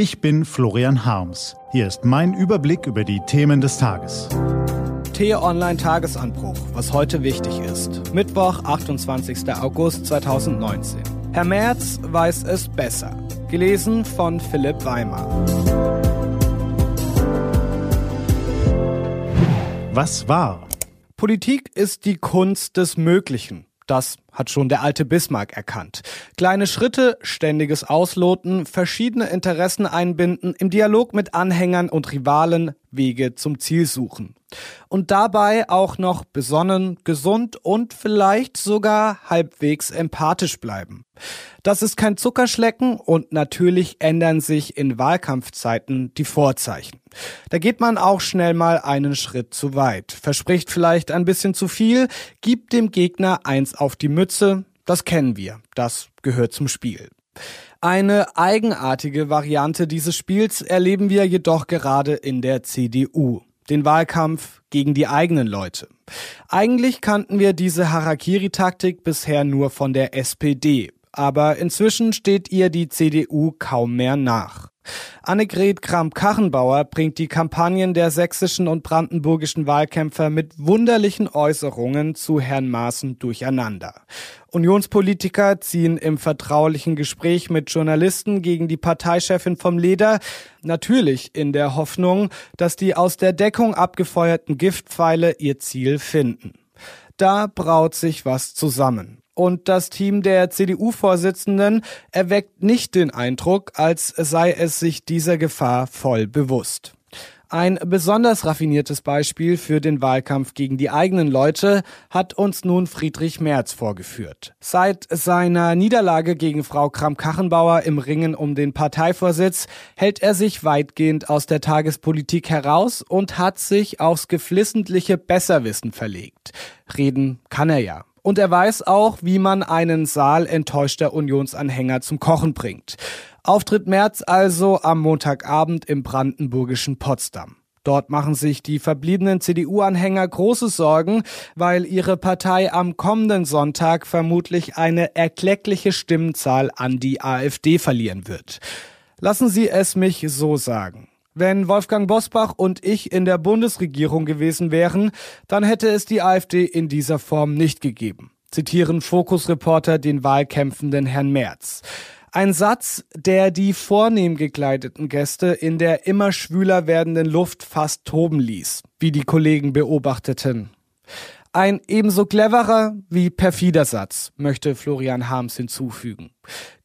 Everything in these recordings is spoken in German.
Ich bin Florian Harms. Hier ist mein Überblick über die Themen des Tages. T-Online Tagesanbruch, was heute wichtig ist. Mittwoch, 28. August 2019. Herr Merz weiß es besser. Gelesen von Philipp Weimar. Was war? Politik ist die Kunst des Möglichen. Das hat schon der alte Bismarck erkannt. Kleine Schritte, ständiges Ausloten, verschiedene Interessen einbinden, im Dialog mit Anhängern und Rivalen Wege zum Ziel suchen. Und dabei auch noch besonnen, gesund und vielleicht sogar halbwegs empathisch bleiben. Das ist kein Zuckerschlecken und natürlich ändern sich in Wahlkampfzeiten die Vorzeichen. Da geht man auch schnell mal einen Schritt zu weit, verspricht vielleicht ein bisschen zu viel, gibt dem Gegner eins auf die Mütze, das kennen wir, das gehört zum Spiel. Eine eigenartige Variante dieses Spiels erleben wir jedoch gerade in der CDU den Wahlkampf gegen die eigenen Leute. Eigentlich kannten wir diese Harakiri-Taktik bisher nur von der SPD, aber inzwischen steht ihr die CDU kaum mehr nach. Annegret Kramp-Karrenbauer bringt die Kampagnen der sächsischen und brandenburgischen Wahlkämpfer mit wunderlichen Äußerungen zu Herrn Maaßen durcheinander. Unionspolitiker ziehen im vertraulichen Gespräch mit Journalisten gegen die Parteichefin vom Leder, natürlich in der Hoffnung, dass die aus der Deckung abgefeuerten Giftpfeile ihr Ziel finden. Da braut sich was zusammen und das Team der CDU-Vorsitzenden erweckt nicht den Eindruck, als sei es sich dieser Gefahr voll bewusst. Ein besonders raffiniertes Beispiel für den Wahlkampf gegen die eigenen Leute hat uns nun Friedrich Merz vorgeführt. Seit seiner Niederlage gegen Frau Kramp-Kachenbauer im Ringen um den Parteivorsitz hält er sich weitgehend aus der Tagespolitik heraus und hat sich aufs geflissentliche Besserwissen verlegt. Reden kann er ja. Und er weiß auch, wie man einen Saal enttäuschter Unionsanhänger zum Kochen bringt. Auftritt März also am Montagabend im brandenburgischen Potsdam. Dort machen sich die verbliebenen CDU-Anhänger große Sorgen, weil ihre Partei am kommenden Sonntag vermutlich eine erkleckliche Stimmenzahl an die AfD verlieren wird. Lassen Sie es mich so sagen. Wenn Wolfgang Bosbach und ich in der Bundesregierung gewesen wären, dann hätte es die AfD in dieser Form nicht gegeben. Zitieren Fokus-Reporter den wahlkämpfenden Herrn Merz. Ein Satz, der die vornehm gekleideten Gäste in der immer schwüler werdenden Luft fast toben ließ, wie die Kollegen beobachteten. Ein ebenso cleverer wie perfider Satz, möchte Florian Harms hinzufügen.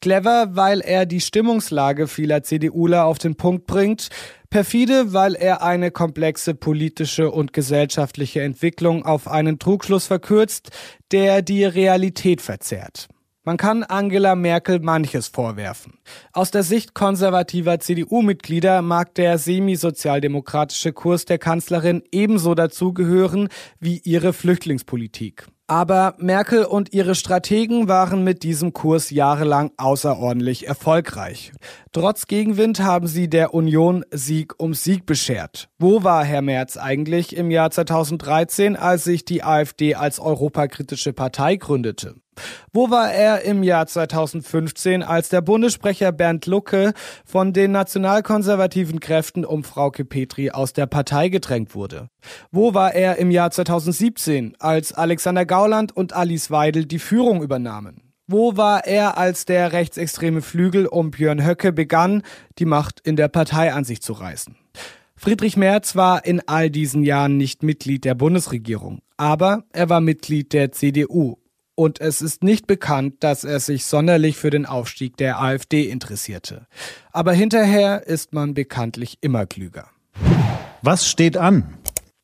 Clever, weil er die Stimmungslage vieler CDUler auf den Punkt bringt, perfide, weil er eine komplexe politische und gesellschaftliche Entwicklung auf einen Trugschluss verkürzt, der die Realität verzerrt. Man kann Angela Merkel manches vorwerfen. Aus der Sicht konservativer CDU-Mitglieder mag der semi-sozialdemokratische Kurs der Kanzlerin ebenso dazugehören wie ihre Flüchtlingspolitik. Aber Merkel und ihre Strategen waren mit diesem Kurs jahrelang außerordentlich erfolgreich. Trotz Gegenwind haben sie der Union Sieg um Sieg beschert. Wo war Herr Merz eigentlich im Jahr 2013, als sich die AfD als europakritische Partei gründete? Wo war er im Jahr 2015, als der Bundessprecher Bernd Lucke von den nationalkonservativen Kräften um Frauke Petri aus der Partei gedrängt wurde? Wo war er im Jahr 2017, als Alexander Gauland und Alice Weidel die Führung übernahmen? Wo war er, als der rechtsextreme Flügel um Björn Höcke begann, die Macht in der Partei an sich zu reißen? Friedrich Merz war in all diesen Jahren nicht Mitglied der Bundesregierung, aber er war Mitglied der CDU und es ist nicht bekannt, dass er sich sonderlich für den Aufstieg der AfD interessierte. Aber hinterher ist man bekanntlich immer klüger. Was steht an?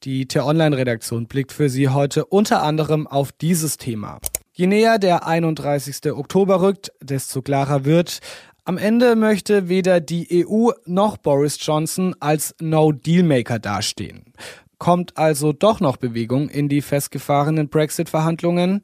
Die T-Online-Redaktion blickt für Sie heute unter anderem auf dieses Thema. Je näher der 31. Oktober rückt, desto klarer wird, am Ende möchte weder die EU noch Boris Johnson als No-Deal-Maker dastehen. Kommt also doch noch Bewegung in die festgefahrenen Brexit-Verhandlungen?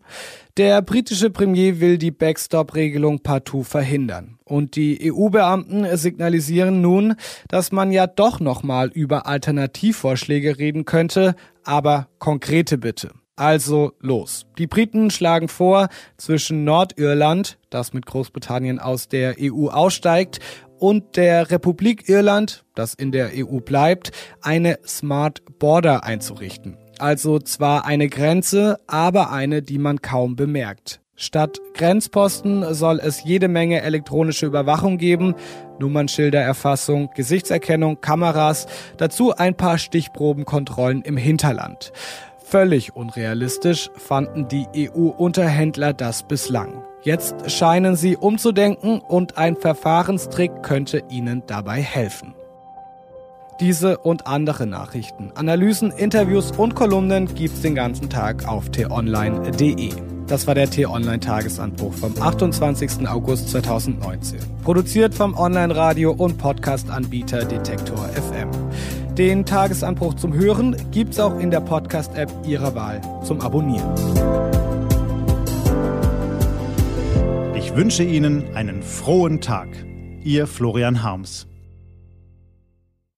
Der britische Premier will die Backstop-Regelung partout verhindern. Und die EU-Beamten signalisieren nun, dass man ja doch noch mal über Alternativvorschläge reden könnte, aber konkrete bitte. Also los. Die Briten schlagen vor, zwischen Nordirland, das mit Großbritannien aus der EU aussteigt, und der Republik Irland, das in der EU bleibt, eine Smart Border einzurichten. Also zwar eine Grenze, aber eine, die man kaum bemerkt. Statt Grenzposten soll es jede Menge elektronische Überwachung geben, Nummernschildererfassung, Gesichtserkennung, Kameras, dazu ein paar Stichprobenkontrollen im Hinterland. Völlig unrealistisch fanden die EU-Unterhändler das bislang. Jetzt scheinen sie umzudenken und ein Verfahrenstrick könnte ihnen dabei helfen. Diese und andere Nachrichten, Analysen, Interviews und Kolumnen gibt's den ganzen Tag auf t-online.de. Das war der T-Online-Tagesanbruch vom 28. August 2019. Produziert vom Online-Radio- und Podcast-Anbieter Detektor FM. Den Tagesanbruch zum Hören gibt's auch in der Podcast-App Ihrer Wahl zum Abonnieren. Ich wünsche Ihnen einen frohen Tag. Ihr Florian Harms.